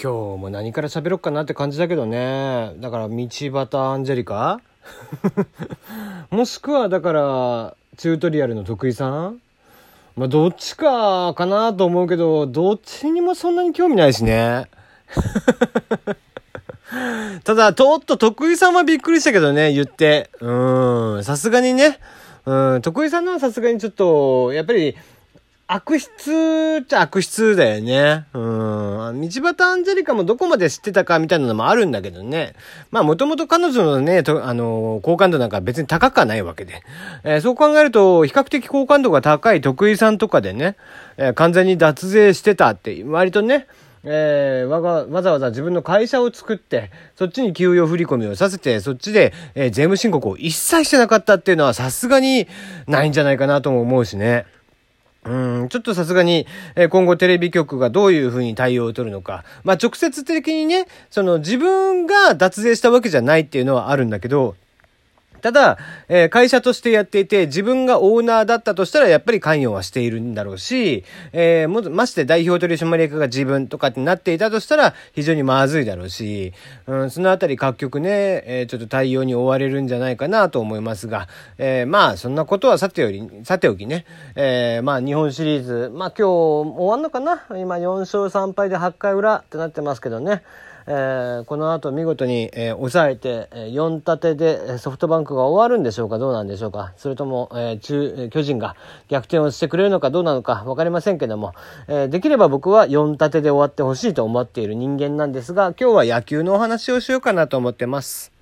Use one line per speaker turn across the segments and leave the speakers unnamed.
今日も何から喋ろっかなって感じだけどね。だから、道端アンジェリカ？もしくは、だから、チュートリアルの徳井さん？まあ、どっちかかなと思うけど、どっちにもそんなに興味ないしね。ただ、とっと徳井さんはびっくりしたけどね、言って。うん、さすがにね。うん、徳井さんのはさすがにちょっと、やっぱり、悪質っちゃ悪質だよね。うん。道端アンジェリカもどこまで知ってたかみたいなのもあるんだけどね。まあもともと彼女のね、とあの、好感度なんか別に高くはないわけで。えー、そう考えると、比較的好感度が高い徳井さんとかでね、えー、完全に脱税してたって、割とね、えー、わが、わざわざ自分の会社を作って、そっちに給与振り込みをさせて、そっちで、えー、税務申告を一切してなかったっていうのはさすがにないんじゃないかなとも思うしね。うん、ちょっとさすがに、え今後テレビ局がどういうふうに対応を取るのか。まあ、直接的にね、その自分が脱税したわけじゃないっていうのはあるんだけど、ただ、えー、会社としてやっていて、自分がオーナーだったとしたら、やっぱり関与はしているんだろうし、えー、も、まして代表取締役が自分とかってなっていたとしたら、非常にまずいだろうし、うん、そのあたり各局ね、えー、ちょっと対応に追われるんじゃないかなと思いますが、えー、まあ、そんなことはさてより、さておきね、えー、まあ、日本シリーズ、まあ、今日終わんのかな？今4勝3敗で8回裏ってなってますけどね、えー、この後見事に、えー、抑えて、えー、4立てでソフトバンクが終わるんでしょうか？どうなんでしょうか？それとも、えー、中巨人が逆転をしてくれるのかどうなのか分かりませんけども、えー、できれば僕は4立てで終わってほしいと思っている人間なんですが今日は野球のお話をしようかなと思ってます。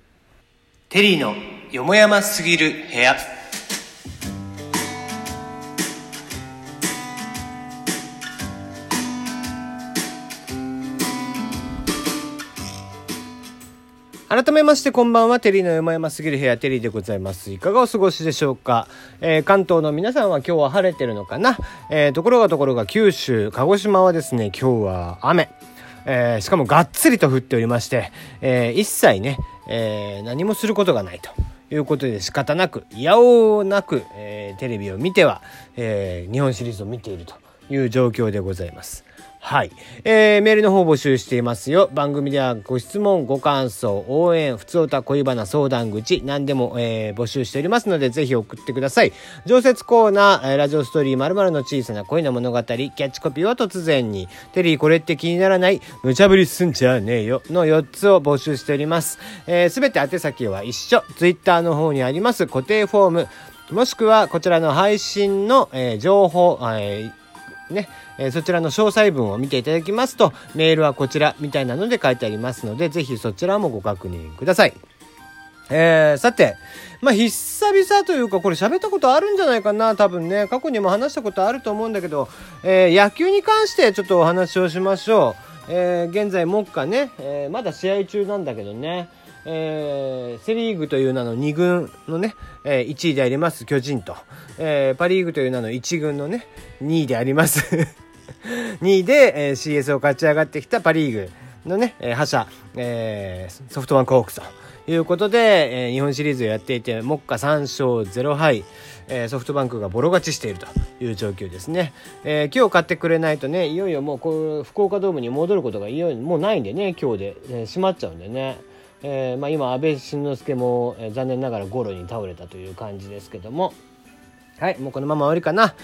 テリーのよもやますぎる部屋。改めましてこんばんは、テリーの山々すぎる部屋、テリーでございます。いかがお過ごしでしょうか、えー、関東の皆さんは今日は晴れてるのかな？えー、ところがところが九州、鹿児島はですね、今日は雨。えー、しかもがっつりと降っておりまして、えー、一切ね、えー、何もすることがないと。いうことで仕方なく、いやおうなく、えー、テレビを見ては、えー、日本シリーズを見ているという状況でございます。はい。えー、メールの方募集していますよ。番組ではご質問、ご感想、応援、普通歌、恋バナ、相談口、何でも、えー、募集しておりますので、ぜひ送ってください。常設コーナー、ラジオストーリー〇〇の小さな恋の物語、キャッチコピーは突然に、テリーこれって気にならない、無茶ぶりすんじゃねえよ、の4つを募集しております。えすべて宛先は一緒。ツイッターの方にあります固定フォーム、もしくはこちらの配信の、えー、情報、えーね、えー、そちらの詳細文を見ていただきますと、メールはこちらみたいなので書いてありますので、ぜひそちらもご確認ください。えー、さて、まあ、久々というか、これ喋ったことあるんじゃないかな、多分ね。過去にも話したことあると思うんだけど、えー、野球に関してちょっとお話をしましょう。えー、現在、目下ね、え、まだ試合中なんだけどね、えー、セ・リーグという名の2軍のね、えー、1位であります巨人と、えー、パ・リーグという名の1軍のね2位であります。2位で、えー、CS を勝ち上がってきたパ・リーグのね、えー、覇者、えー、ソフトバンクホークスと。いうことで、えー、日本シリーズをやっていて目下3勝0敗、えー、ソフトバンクがボロ勝ちしているという状況ですね、えー、今日買ってくれないとねいよいよもうこう福岡ドームに戻ることがいよいよもうないんでね今日で、えー、閉まっちゃうんでね。えーまあ、今安倍晋之助も、えー、残念ながらゴロに倒れたという感じですけどもはいもうこのまま終わりかな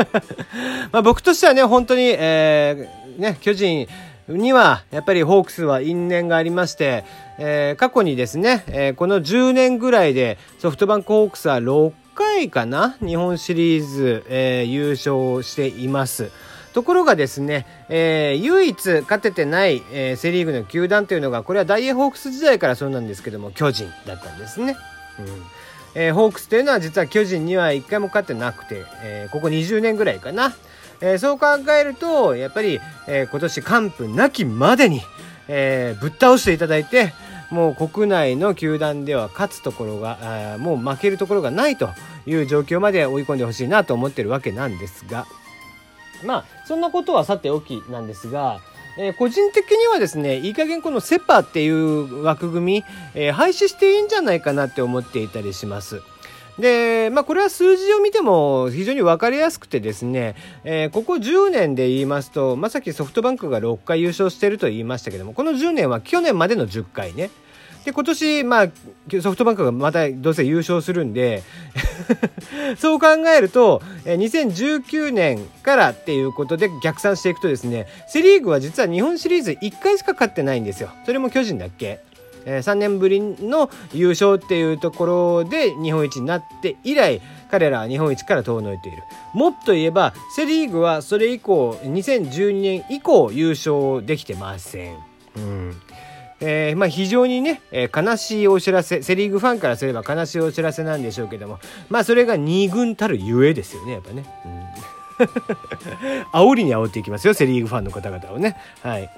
まあ僕としてはね本当に、えー、ね巨人にはやっぱりホークスは因縁がありまして、えー、過去にですね、えー、この10年ぐらいでソフトバンクホークスは6回かな日本シリーズ、えー、優勝しています。ところがですね、えー、唯一勝ててない、えー、セ・リーグの球団というのがこれはダイエーホークス時代からそうなんですけども巨人だったんですね。うんえー、ホークスというのは実は巨人には1回も勝ってなくて、えー、ここ20年ぐらいかな、えー、そう考えるとやっぱり、えー、今年完封なきまでに、えー、ぶっ倒していただいてもう国内の球団では勝つところがもう負けるところがないという状況まで追い込んでほしいなと思ってるわけなんですが。まあそんなことはさておきなんですが、えー、個人的にはですねいい加減このセパっていう枠組み、えー、廃止していいんじゃないかなって思っていたりします。で、まあ、これは数字を見ても非常に分かりやすくてですね、えー、ここ10年で言いますと、まあ、さっきソフトバンクが6回優勝してると言いましたけども、この10年は去年までの10回ね。で、今年、まあ、ソフトバンクがまたどうせ優勝するんで そう考えると、2019年からっていうことで逆算していくとですね、セリーグは実は日本シリーズ1回しか勝ってないんですよ。それも巨人だっけ？え、3年ぶりの優勝っていうところで日本一になって以来彼らは日本一から遠のいているもっと言えばセ・リーグはそれ以降2012年以降優勝できてません。うんえーまあ、非常にね、えー、悲しいお知らせセ・リーグファンからすれば悲しいお知らせなんでしょうけどもまあそれが2軍たるゆえですよねやっぱね。うん 煽りに煽っていきますよセ・リーグファンの方々をね。はい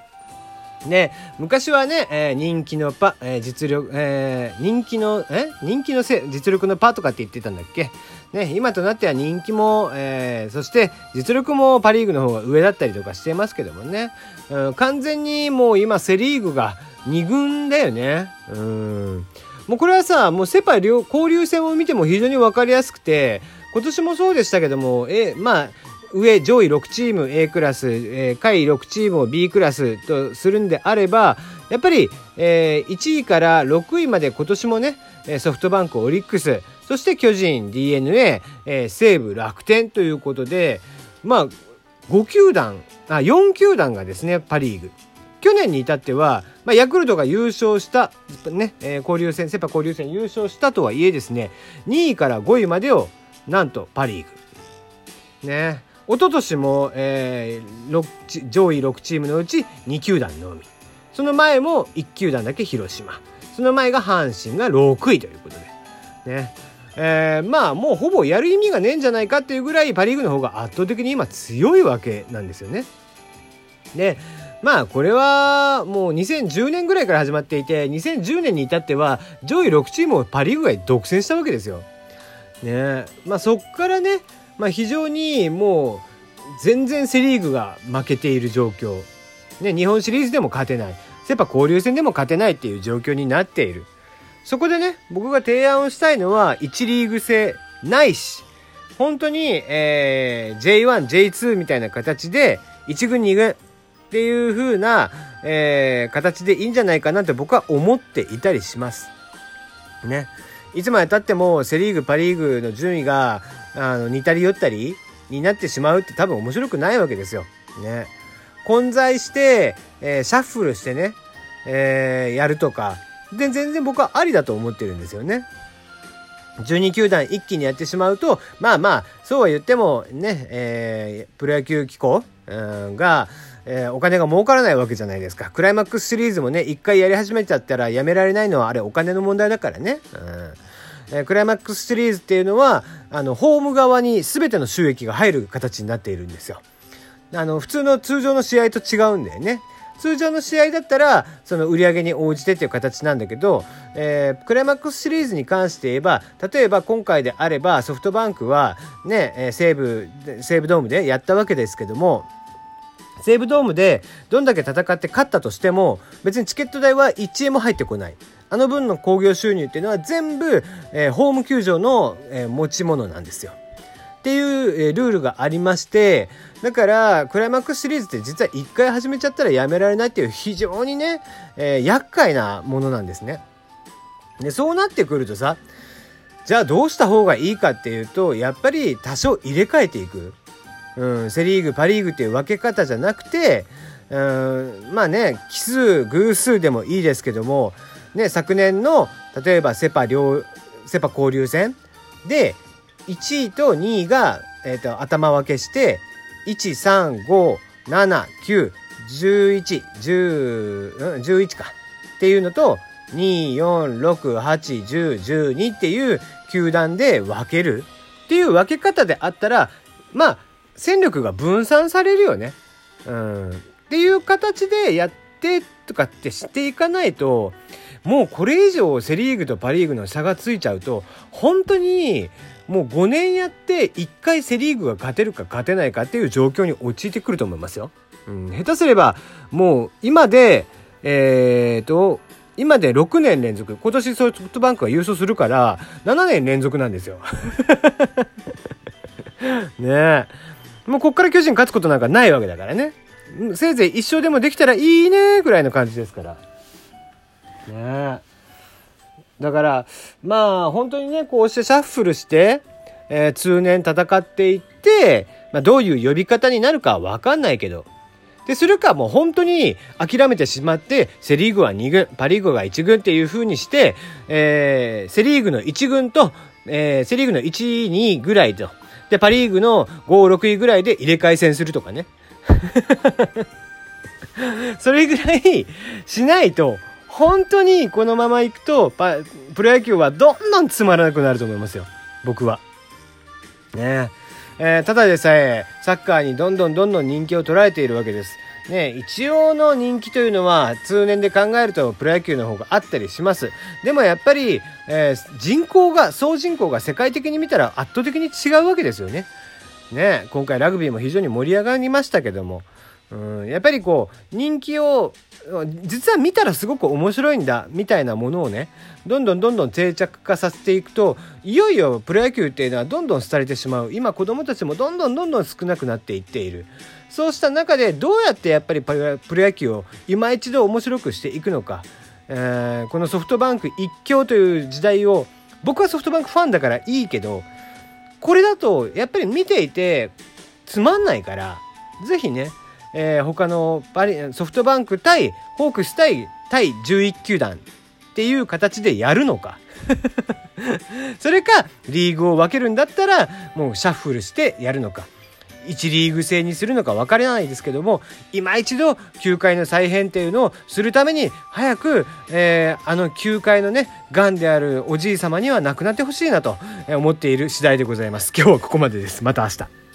ね、昔はね、えー、人気のパ、えー、実力、えー、人気の、え人気のせ実力のパとかって言ってたんだっけ？ね、今となっては人気も、えー、そして実力もパリーグの方が上だったりとかしてますけどもね、うん、完全にもう今セリーグが2軍だよね。うん。もうこれはさ、もうセパ交流戦を見ても非常に分かりやすくて、今年もそうでしたけども、え、まあ、上上位6チーム A クラス、えー、下位6チームを B クラスとするんであればやっぱり、えー、1位から6位まで今年もねソフトバンクオリックスそして巨人 d n a、えー、西武楽天ということでまあ5球団あ4球団がですねパ・リーグ去年に至っては、まあ、ヤクルトが優勝した、ねえー、交流戦セ・パ交流戦優勝したとはいえですね2位から5位までをなんとパ・リーグ。ね。一昨年も、えー、上位6チームのうち2球団のみ。その前も1球団だけ広島。その前が阪神が6位ということで。ね。えー、まあもうほぼやる意味がねえんじゃないかっていうぐらいパ・リーグの方が圧倒的に今強いわけなんですよね。でまあこれはもう2010年ぐらいから始まっていて2010年に至っては上位6チームをパ・リーグが独占したわけですよ。ね。まあそっからねまあ、非常にもう全然セ・リーグが負けている状況、ね、日本シリーズでも勝てない。セ・パ交流戦でも勝てないっていう状況になっている。そこでね僕が提案をしたいのは1リーグ制ないし本当に、えー、J1、J2 みたいな形で1軍2軍っていう風な、えー、形でいいんじゃないかなって僕は思っていたりします。ね。いつまでたってもセ・リーグ、パ・リーグの順位があの似たり寄ったりになってしまうって多分面白くないわけですよ。ね。混在して、えー、シャッフルしてね、えー、やるとかで全然僕はありだと思ってるんですよね。12球団一気にやってしまうとまあまあそうは言ってもね、えー、プロ野球機構、うん、が、えー、お金が儲からないわけじゃないですか。クライマックスシリーズもね、一回やり始めちゃったらやめられないのはあれお金の問題だからね。うんえー、クライマックスシリーズっていうのは、あの、ホーム側に全ての収益が入る形になっているんですよ。あの、普通の通常の試合と違うんだよね。通常の試合だったら、その売り上げに応じてっていう形なんだけど、えー、クライマックスシリーズに関して言えば、例えば今回であればソフトバンクはね、えー西武、西武ドームでやったわけですけども、西武ドームでどんだけ戦って勝ったとしても別にチケット代は1円も入ってこないあの分の興行収入っていうのは全部、えー、ホーム球場の、えー、持ち物なんですよ。っていう、えー、ルールがありましてだからクライマックスシリーズって実は1回始めちゃったらやめられないっていう非常にね、えー、厄介なものなんですね。でそうなってくるとさじゃあどうした方がいいかっていうとやっぱり多少入れ替えていく。うん、セ・リーグパ・リーグっていう分け方じゃなくて、うん、まあね奇数偶数でもいいですけども、ね、昨年の例えばセパ両セパ交流戦で1位と2位が、えーと、頭分けして1357911111か。っていうのと24681012っていう球団で分ける。っていう分け方であったらまあ戦力が分散されるよね。うん。っていう形でやってとかってしていかないと、もうこれ以上セ・リーグとパ・リーグの差がついちゃうと、本当にもう5年やって1回セ・リーグが勝てるか勝てないかっていう状況に陥ってくると思いますよ。うん、下手すればもう今で、えーと、今で6年連続今年ソフトバンクが優勝するから7年連続なんですよ ねえもうこっから巨人勝つことなんかないわけだからね。せいぜい一勝でもできたらいいねぐらいの感じですから。ねだからまあ本当にねこうしてシャッフルして、えー、通年戦っていって、まあ、どういう呼び方になるかは分かんないけど。でするかもう本当に諦めてしまってセ・リーグは2軍パ・リーグが1軍っていう風にして、えー、セ・リーグの1軍と、えー、セ・リーグの1、2ぐらいとでパ・リーグの5、6位ぐらいで入れ替え戦するとかね それぐらいしないと本当にこのままいくとプロ野球はどんどんつまらなくなると思いますよ僕は。ねえー、ただでさえサッカーにどんどんどんどん人気を捉えているわけです。ね、一応の人気というのは通年で考えるとプロ野球の方があったりします。でもやっぱり、えー、人口が、総人口が世界的に見たら圧倒的に違うわけですよね。ね、今回ラグビーも非常に盛り上がりましたけども、うん、やっぱりこう人気を実は見たらすごく面白いんだみたいなものをねどんどんどんどん定着化させていくといよいよプロ野球っていうのはどんどん廃れてしまう。今子どもたちもどんどんどんどん少なくなっていっている。そうした中でどうやってやっぱりプロ野球を今一度面白くしていくのか、えー、このソフトバンク一強という時代を僕はソフトバンクファンだからいいけどこれだとやっぱり見ていてつまんないから是非ねえー、他のパリソフトバンク対ホークス対対11球団っていう形でやるのか。それかリーグを分けるんだったらもうシャッフルしてやるのか。1リーグ制にするのか分からないですけども今一度球界の再編っていうのをするために早く、えー、あの球界のねがんであるおじい様には亡くなってほしいなと思っている次第でございます。今日はここまでです。また明日。